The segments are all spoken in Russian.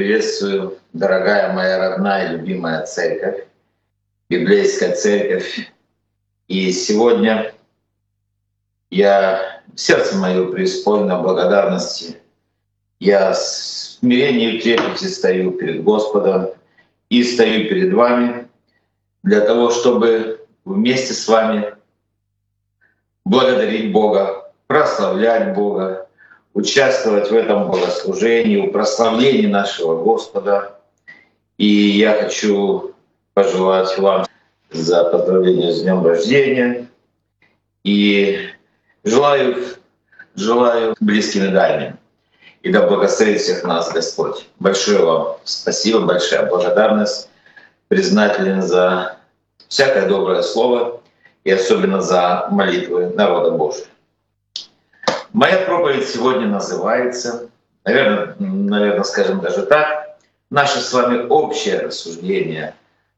приветствую, дорогая моя родная, любимая церковь, библейская церковь. И сегодня я, сердце мое преисполнено благодарности. Я с смирением и трепете стою перед Господом и стою перед вами для того, чтобы вместе с вами благодарить Бога, прославлять Бога, участвовать в этом богослужении, в прославлении нашего Господа. И я хочу пожелать вам за поздравление с днем рождения. И желаю, желаю близким и дальним. И да благословит всех нас Господь. Большое вам спасибо, большая благодарность. Признателен за всякое доброе слово и особенно за молитвы народа Божия. Моя проповедь сегодня называется, наверное, наверное, скажем даже так, наше с вами общее рассуждение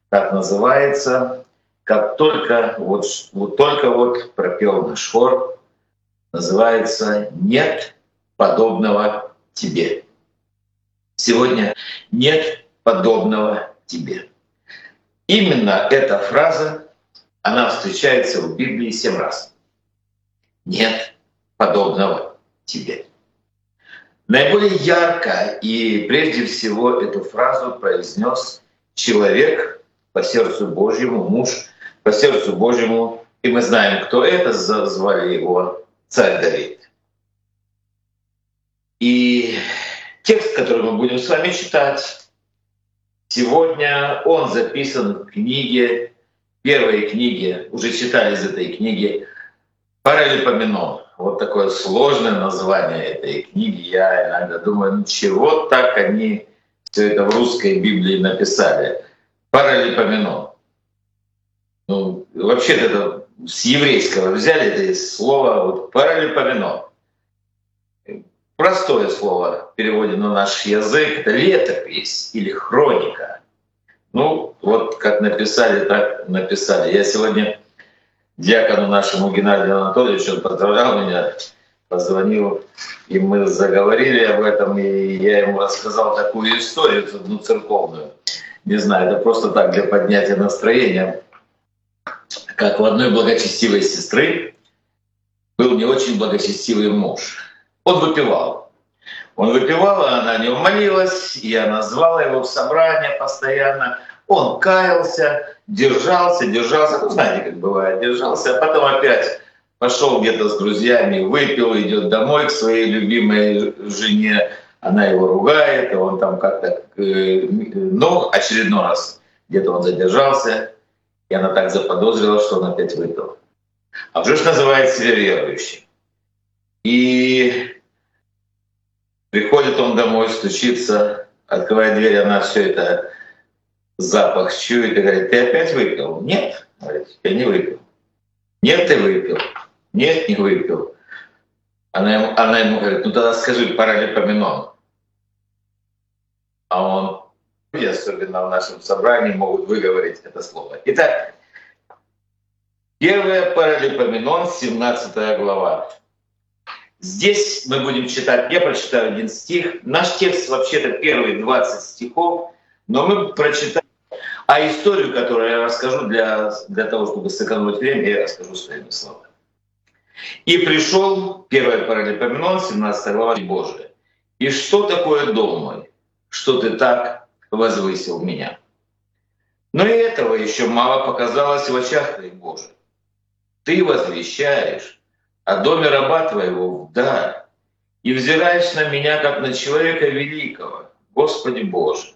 так называется, как только вот, вот только вот пропел наш хор, называется «Нет подобного тебе». Сегодня «Нет подобного тебе». Именно эта фраза, она встречается в Библии семь раз. Нет подобного тебе. Наиболее ярко и прежде всего эту фразу произнес человек по сердцу Божьему, муж по сердцу Божьему, и мы знаем, кто это, звали его царь Давид. И текст, который мы будем с вами читать, сегодня он записан в книге, первой книге, уже читали из этой книги, Паралипоменон вот такое сложное название этой книги. Я иногда думаю, ну чего так они все это в русской Библии написали. Паралипоменон. Ну, вообще это с еврейского взяли это слово вот, паралипоменон. Простое слово в переводе на наш язык — это летопись или хроника. Ну, вот как написали, так написали. Я сегодня диакону нашему Геннадию Анатольевичу, он поздравлял меня, позвонил, и мы заговорили об этом, и я ему рассказал такую историю, одну церковную. Не знаю, это просто так для поднятия настроения. Как у одной благочестивой сестры был не очень благочестивый муж. Он выпивал. Он выпивал, а она не молилась, и она звала его в собрание постоянно — он каялся, держался, держался, ну знаете, как бывает, держался, а потом опять пошел где-то с друзьями, выпил, идет домой к своей любимой жене, она его ругает, он там как-то, ну, очередной раз где-то он задержался, и она так заподозрила, что он опять выпил. А уже ж называет себя верующим. И приходит он домой, стучится, открывает дверь, она все это запах чует и говорит, ты опять выпил? Нет, я не выпил. Нет, ты выпил. Нет, не выпил. Она ему, она ему говорит, ну тогда скажи паралипоменон. А он, особенно в нашем собрании, могут выговорить это слово. Итак, первое паралипоменон, 17 глава. Здесь мы будем читать, я прочитаю один стих. Наш текст вообще-то первые 20 стихов, но мы прочитаем а историю, которую я расскажу для, для того, чтобы сэкономить время, я расскажу своими словами. «И пришел, первое Паралипоменон, 17 глава Божия. И что такое дом мой, что ты так возвысил меня? Но и этого еще мало показалось в очах твоих Божьих. Ты возвещаешь о доме раба твоего вдаль и взираешь на меня, как на человека великого, Господи Боже.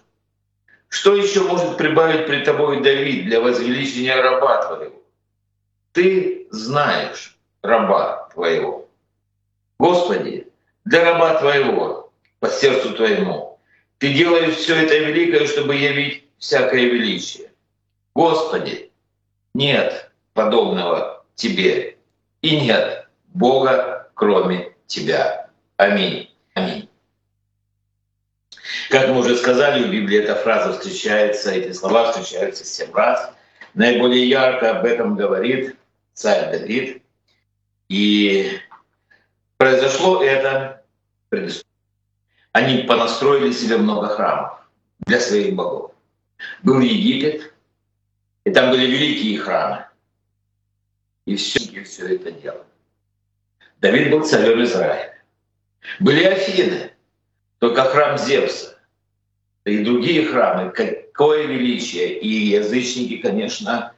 Что еще может прибавить при тобой Давид для возвеличения раба твоего? Ты знаешь раба твоего. Господи, для раба твоего, по сердцу твоему, ты делаешь все это великое, чтобы явить всякое величие. Господи, нет подобного Тебе, и нет Бога, кроме Тебя. Аминь. Как мы уже сказали, в Библии эта фраза встречается, эти слова встречаются семь раз. Наиболее ярко об этом говорит царь Давид. И произошло это они понастроили себе много храмов для своих богов. Был Египет, и там были великие храмы. И все, и все это делали. Давид был царем Израиля. Были Афины, только храм Зевса. И другие храмы, какое величие. И язычники, конечно,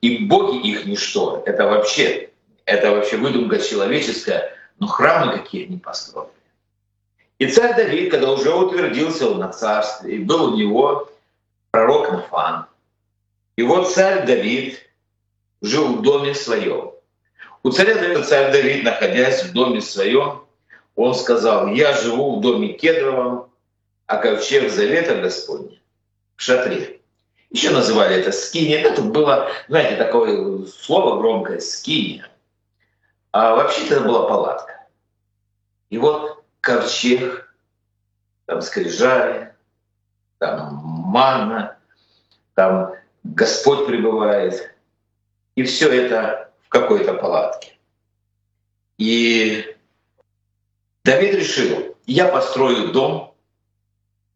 и боги их ничто. Это вообще, это вообще выдумка человеческая, но храмы какие они построили. И царь Давид, когда уже утвердился он на царстве, и был у него пророк Нафан. И вот царь Давид жил в доме своем. У царя Давида, царь Давид, находясь в доме своем, он сказал, я живу в доме кедровом, а ковчег завета Господня в шатре. Еще называли это скиния. Это было, знаете, такое слово громкое скиния. А вообще-то это была палатка. И вот ковчег, там скрижали, там манна, там Господь пребывает. И все это в какой-то палатке. И Давид решил, я построю дом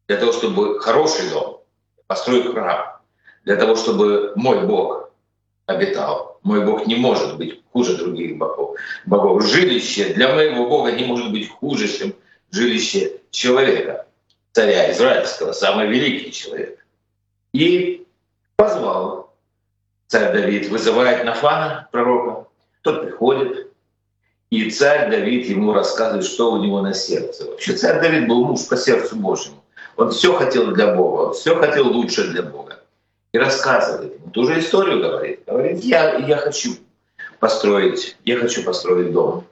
для того, чтобы хороший дом, построю храм, для того, чтобы мой Бог обитал. Мой Бог не может быть хуже других богов. богов. Жилище для моего Бога не может быть хуже, чем жилище человека, царя израильского, самый великий человек. И позвал царь Давид, вызывает Нафана, пророка, тот приходит, и царь Давид ему рассказывает, что у него на сердце. Вообще царь Давид был муж по сердцу Божьему. Он все хотел для Бога, все хотел лучше для Бога. И рассказывает ему ту же историю, говорит. Говорит, я, я хочу построить, я хочу построить дом.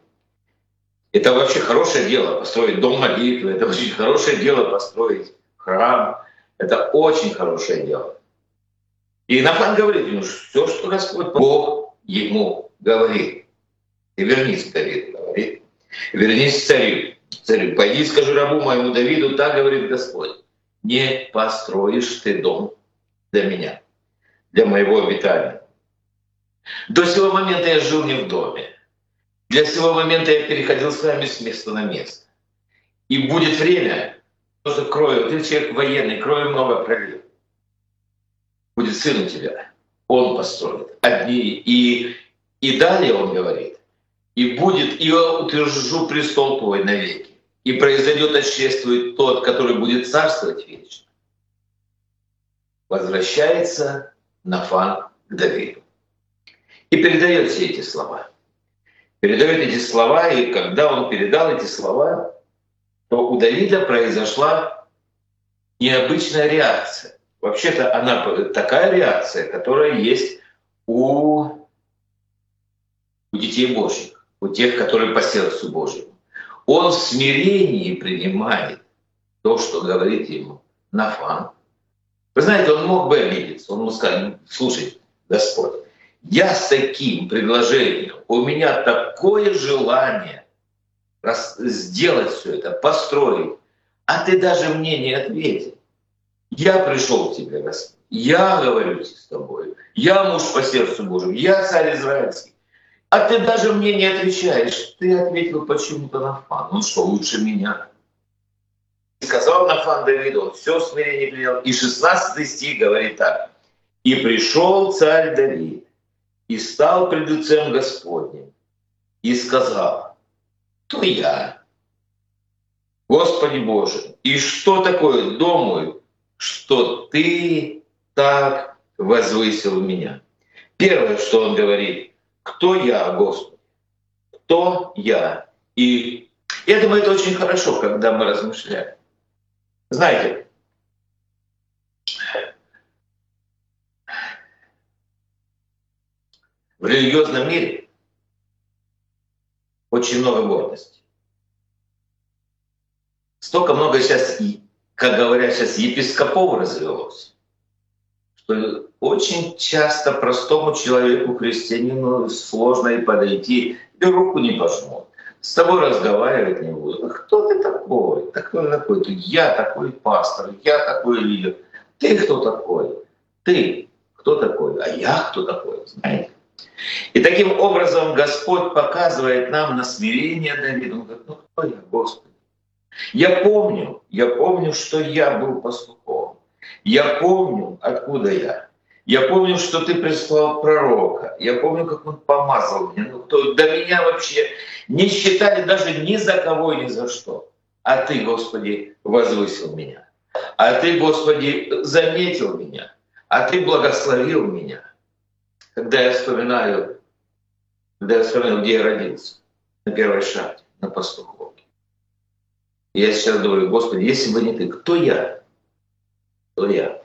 Это вообще хорошее дело, построить дом молитвы. Это очень хорошее дело, построить храм. Это очень хорошее дело. И Нафан говорит ему, все, что Господь Бог ему говорит. Ты вернись к Давиду, говорит. Вернись к царю. Царю, пойди скажи рабу моему Давиду, так говорит Господь. Не построишь ты дом для меня, для моего обитания. До сего момента я жил не в доме. Для сего момента я переходил с вами с места на место. И будет время, просто крою, ты человек военный, крою много пролил будет сын у тебя. Он построит одни. И, и далее он говорит, и будет, и утвержу престол твой навеки. И произойдет отчествует тот, который будет царствовать вечно. Возвращается Нафан к Давиду. И передает все эти слова. Передает эти слова, и когда он передал эти слова, то у Давида произошла необычная реакция. Вообще-то она такая реакция, которая есть у, у детей Божьих, у тех, которые по сердцу Божьему. Он в смирении принимает то, что говорит ему Нафан. Вы знаете, он мог бы обидеться, он мог сказать, слушай, Господь, я с таким предложением, у меня такое желание сделать все это, построить, а ты даже мне не ответил. Я пришел к тебе, Господь. Я говорю с тобой. Я муж по сердцу Божьему. Я царь израильский. А ты даже мне не отвечаешь. Ты ответил почему-то Нафан. Ну что, лучше меня? И сказал Нафан Давиду, все смирение принял. И 16 стих говорит так. «И пришел царь Давид, и стал пред лицем Господним, и сказал, то я, Господи Боже, и что такое мой что ты так возвысил меня. Первое, что он говорит, кто я, Господи? Кто я? И я думаю, это очень хорошо, когда мы размышляем. Знаете, в религиозном мире очень много гордости. Столько много сейчас как говорят сейчас, епископов развелось, что очень часто простому человеку, христианину, сложно и подойти, и руку не пожмут. С тобой разговаривать не будут. А кто ты такой? Ты такой? Ты, я такой пастор, я такой лидер. Ты кто такой? Ты кто такой? А я кто такой? Знаете? И таким образом Господь показывает нам на смирение Давида. Он говорит, ну кто я, Господи? Я помню, я помню, что я был пастухом. Я помню, откуда я. Я помню, что ты прислал пророка. Я помню, как он помазал меня. Ну, то до меня вообще не считали даже ни за кого и ни за что. А ты, Господи, возвысил меня. А ты, Господи, заметил меня. А ты благословил меня. Когда я вспоминаю, когда я вспоминаю, где я родился, на первой шахте, на пастуховке. Я сейчас говорю, Господи, если бы не ты, кто я? Я?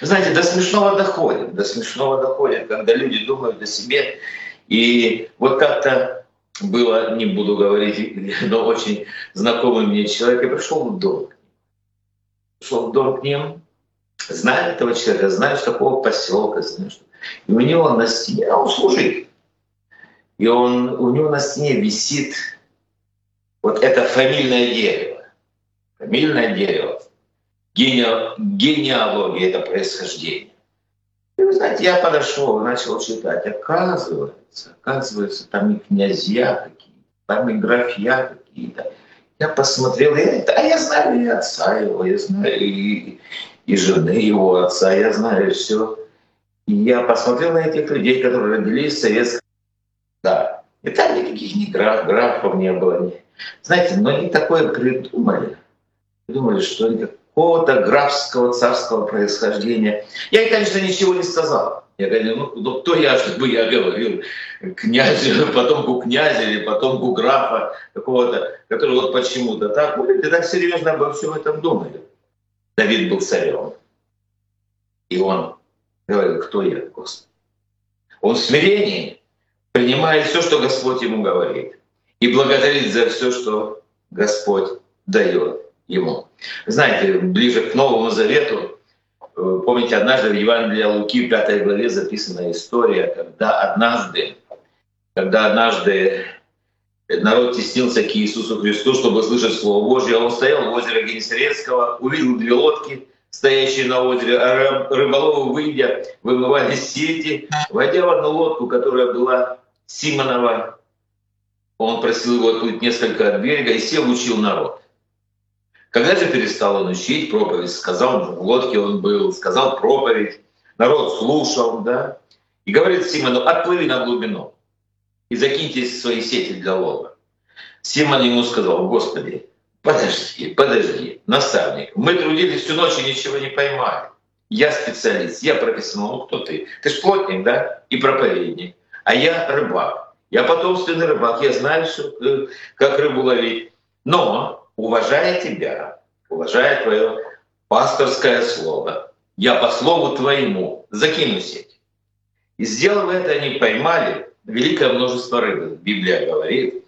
знаете, до смешного доходит, до смешного доходит, когда люди думают о себе. И вот как-то было, не буду говорить, но очень знакомый мне человек, я пришел в дом. Пришел в дом к ним, знаю этого человека, знаю, с какого поселка, знаю, что... И у него на стене, он служит. И он, у него на стене висит вот это фамильное дерево. Фамильное дерево гене, генеалогия, это происхождение. И вы знаете, я подошел, начал читать. Оказывается, оказывается, там и князья какие-то, там и графья какие-то. Я посмотрел, это, а я знаю и отца его, я знаю и, и жены его отца, я знаю все. И я посмотрел на этих людей, которые родились в советском... Да, и там никаких ни граф, графов не было. Знаете, но они такое придумали. Придумали, что они какого-то графского царского происхождения. Я, конечно, ничего не сказал. Я говорю, ну, ну кто я, чтобы я говорил князю, потомку князя или потомку графа какого-то, который вот почему-то так. Ну, так серьезно обо всем этом думали. Давид был царем. И он говорил, кто я, Господи. Он в смирении принимает все, что Господь ему говорит. И благодарит за все, что Господь дает ему. Знаете, ближе к Новому Завету, э, помните, однажды в Евангелии Луки, в 5 главе записана история, когда однажды, когда однажды народ теснился к Иисусу Христу, чтобы слышать Слово Божье, он стоял в озере Генесарецкого, увидел две лодки, стоящие на озере, а рыболовы, выйдя, вымывали сети, войдя в одну лодку, которая была Симонова, он просил его отплыть несколько от берега и сел, учил народ. Когда же перестал он учить проповедь, сказал, в лодке он был, сказал проповедь, народ слушал, да, и говорит Симону, отплыви на глубину и закиньте свои сети для лова. Симон ему сказал, Господи, подожди, подожди, наставник, мы трудились всю ночь и ничего не поймали. Я специалист, я профессионал, ну кто ты? Ты ж плотник, да, и проповедник. А я рыбак. Я потомственный рыбак, я знаю, э, как рыбу ловить. Но уважая тебя, уважая твое пасторское слово, я по слову твоему закину сеть. И сделав это, они поймали великое множество рыбы, Библия говорит,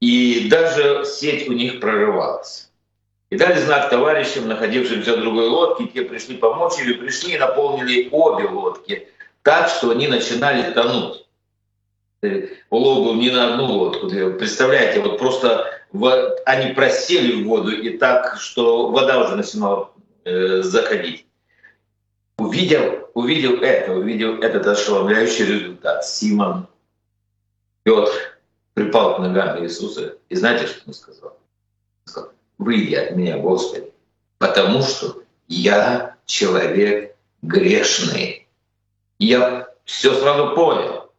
и даже сеть у них прорывалась. И дали знак товарищам, находившимся в другой лодке, те пришли помочь, или пришли и наполнили обе лодки так, что они начинали тонуть. Улов был не на одну лодку. Представляете, вот просто в, они просели в воду и так, что вода уже начинала э, заходить. Увидел, увидел это, увидел этот ошеломляющий результат. Симон, Петр припал к ногам Иисуса. И знаете, что он сказал? Он сказал, выйди от меня, Господи, потому что я человек грешный. я все сразу понял.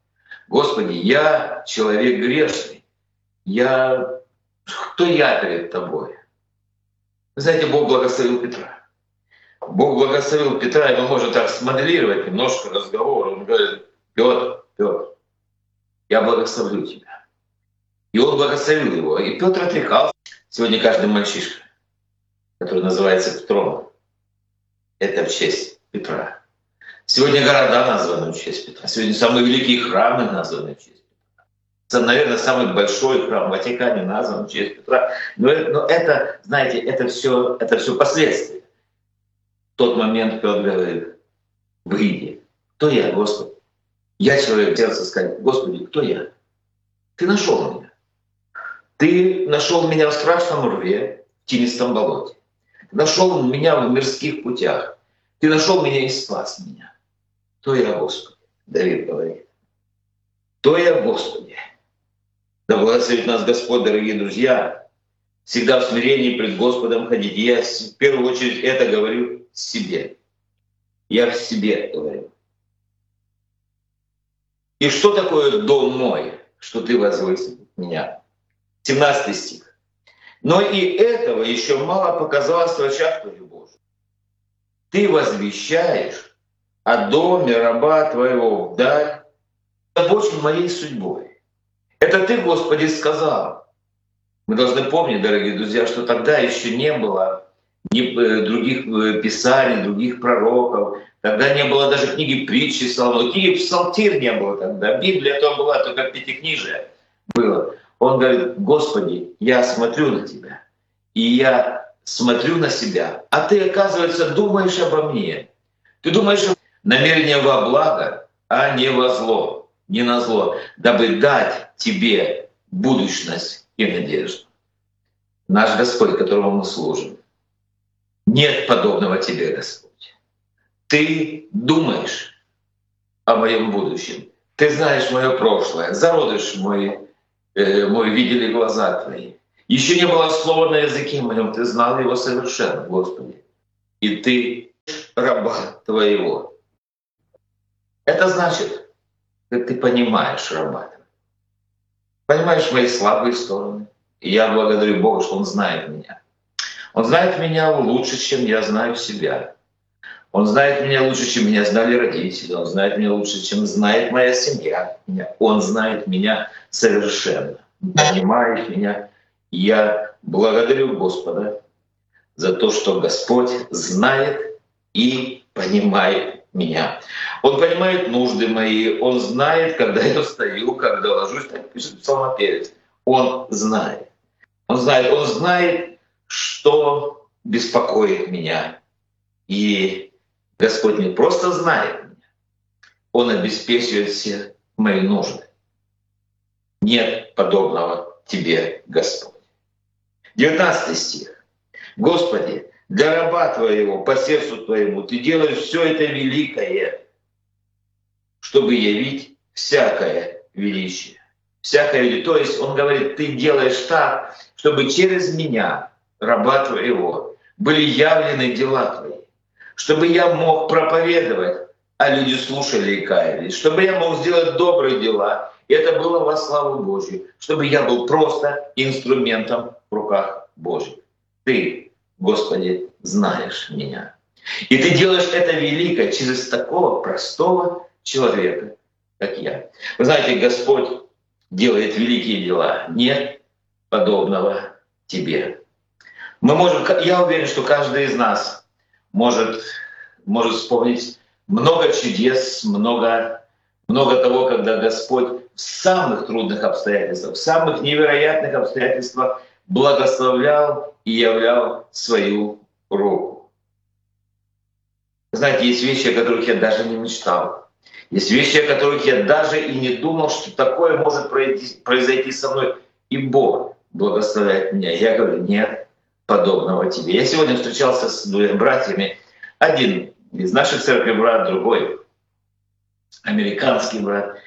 Господи, я человек грешный. Я кто я перед тобой? Вы знаете, Бог благословил Петра. Бог благословил Петра, и мы можем так смоделировать немножко разговор. Он говорит, Петр, Петр, я благословлю тебя. И он благословил его. И Петр отрекался. Сегодня каждый мальчишка, который называется Петром, это в честь Петра. Сегодня города названы в честь Петра. Сегодня самые великие храмы названы в честь наверное, самый большой храм в Ватикане назван в честь Петра. Но, но это, знаете, это все, это все последствия. Тот момент Петр говорит, выйди. Кто я, Господи? Я человек сердца сказать, Господи, кто я? Ты нашел меня. Ты нашел меня в страшном рве, в тенистом болоте. Нашел меня в мирских путях. Ты нашел меня и спас меня. Кто я, Господи? Давид говорит. Кто я, Господи? Да благословит нас Господь, дорогие друзья. всегда в смирении пред Господом ходить. Я в первую очередь это говорю себе. Я в себе говорю. И что такое дом мой, что ты возвысил меня? 17 стих. Но и этого еще мало показалось в очах Твоих. Ты возвещаешь о доме раба Твоего вдаль, озабочен моей судьбой. Это Ты, Господи, сказал. Мы должны помнить, дорогие друзья, что тогда еще не было ни э, других э, писаний, других пророков. Тогда не было даже книги притчи Соломона. Книги Псалтир не было тогда. Библия то была, только пятикнижие было. Он говорит, Господи, я смотрю на Тебя, и я смотрю на себя, а Ты, оказывается, думаешь обо мне. Ты думаешь намерение во благо, а не во зло, не на зло, дабы дать тебе будущность и надежду. Наш Господь, которому мы служим, нет подобного тебе, Господь. Ты думаешь о моем будущем. Ты знаешь мое прошлое. Зародыш мой, э, мой видели глаза твои. Еще не было слова на языке моем. Ты знал его совершенно, Господи. И ты раба твоего. Это значит, ты понимаешь раба. Понимаешь мои слабые стороны. И я благодарю Бога, что Он знает меня. Он знает меня лучше, чем я знаю себя. Он знает меня лучше, чем меня знали родители. Он знает меня лучше, чем знает моя семья. Он знает меня совершенно. Понимает меня. Я благодарю Господа за то, что Господь знает и понимает меня. Он понимает нужды мои, Он знает, когда я встаю, когда ложусь, так пишет псалмопевец. Он знает. Он знает, Он знает, что беспокоит меня. И Господь не просто знает меня, Он обеспечивает все мои нужды. Нет подобного Тебе, Господь. 19 стих. Господи, для раба Твоего, по сердцу Твоему, Ты делаешь все это великое, чтобы явить всякое величие. Всякое величие. То есть Он говорит, Ты делаешь так, чтобы через меня раба Твоего, были явлены дела Твои, чтобы я мог проповедовать, а люди слушали и каялись, чтобы я мог сделать добрые дела, и это было во славу Божью, чтобы я был просто инструментом в руках Божьих. Ты, Господи, знаешь меня. И ты делаешь это великое через такого простого человека, как я. Вы знаете, Господь делает великие дела. Нет подобного тебе. Мы можем, я уверен, что каждый из нас может, может вспомнить много чудес, много, много того, когда Господь в самых трудных обстоятельствах, в самых невероятных обстоятельствах благословлял и являл свою руку. Знаете, есть вещи, о которых я даже не мечтал. Есть вещи, о которых я даже и не думал, что такое может произойти со мной. И Бог благословляет меня. Я говорю, нет, подобного тебе. Я сегодня встречался с двумя братьями. Один из наших церкви брат, другой американский брат.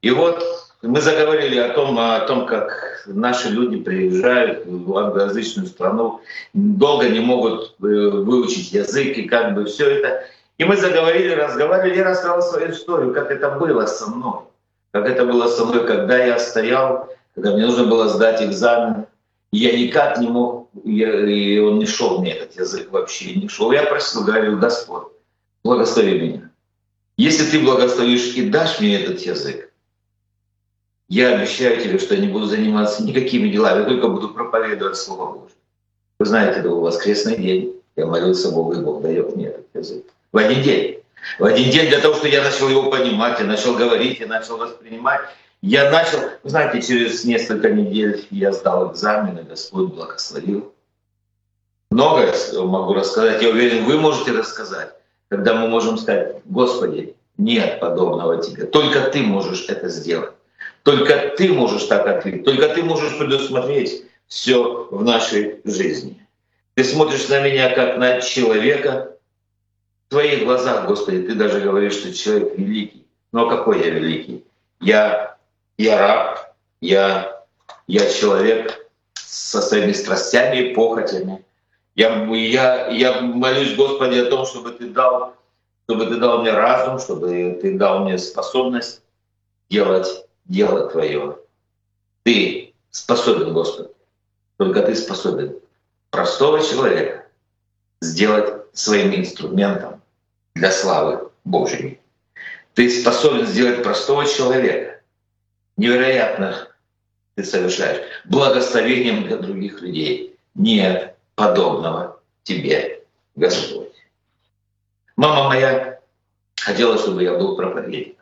И вот мы заговорили о том, о том, как наши люди приезжают в англоязычную страну, долго не могут э, выучить язык и как бы все это. И мы заговорили, разговаривали, я рассказал свою историю, как это было со мной. Как это было со мной, когда я стоял, когда мне нужно было сдать экзамен. И я никак не мог я, и он не шел мне этот язык вообще, не шел. Я просил, говорил, Господь, благослови меня. Если ты благословишь и дашь мне этот язык, я обещаю тебе, что я не буду заниматься никакими делами, только буду проповедовать Слово Божье. Вы знаете, это был воскресный день. Я молился Богу, и Бог дает мне этот язык. В один день. В один день для того, чтобы я начал его понимать, я начал говорить, я начал воспринимать. Я начал, знаете, через несколько недель я сдал экзамены, Господь благословил. Многое могу рассказать, я уверен, вы можете рассказать, когда мы можем сказать, Господи, нет подобного Тебе, только Ты можешь это сделать. Только Ты можешь так ответить, только Ты можешь предусмотреть все в нашей жизни. Ты смотришь на меня как на человека, в твоих глазах, Господи, Ты даже говоришь, что человек великий. Но какой я великий? Я я раб, я, я человек со своими страстями и похотями. Я, я, я молюсь, Господи, о том, чтобы Ты дал, чтобы Ты дал мне разум, чтобы Ты дал мне способность делать дело Твое. Ты способен, Господи, только Ты способен простого человека сделать своим инструментом для славы Божьей. Ты способен сделать простого человека невероятно ты совершаешь благословением для других людей. Нет подобного тебе, Господь. Мама моя хотела, чтобы я был проповедником.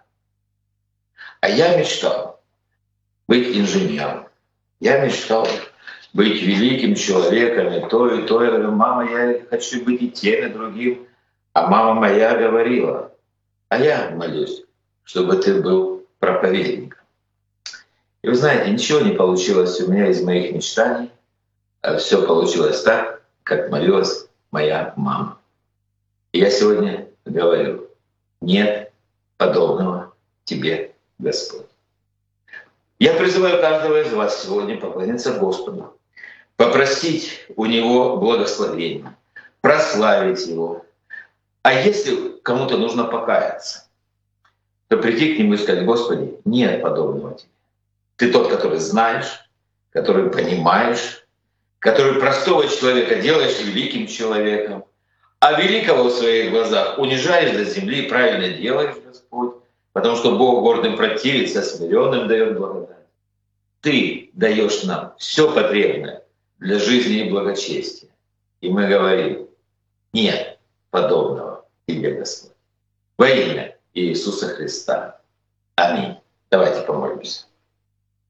А я мечтал быть инженером. Я мечтал быть великим человеком, и то, и то. Я говорю, мама, я хочу быть и тем, и другим. А мама моя говорила, а я молюсь, чтобы ты был проповедником. И вы знаете, ничего не получилось у меня из моих мечтаний. А Все получилось так, как молилась моя мама. И я сегодня говорю, нет подобного тебе, Господь. Я призываю каждого из вас сегодня поклониться Господу, попросить у Него благословения, прославить Его. А если кому-то нужно покаяться, то прийти к Нему и сказать, Господи, нет подобного тебе. Ты тот, который знаешь, который понимаешь, который простого человека делаешь великим человеком, а великого в своих глазах унижаешь до земли, правильно делаешь, Господь, потому что Бог гордым противится, смиренным дает благодать. Ты даешь нам все потребное для жизни и благочестия. И мы говорим, нет подобного тебе, Господь. Во имя Иисуса Христа. Аминь. Давайте помолимся.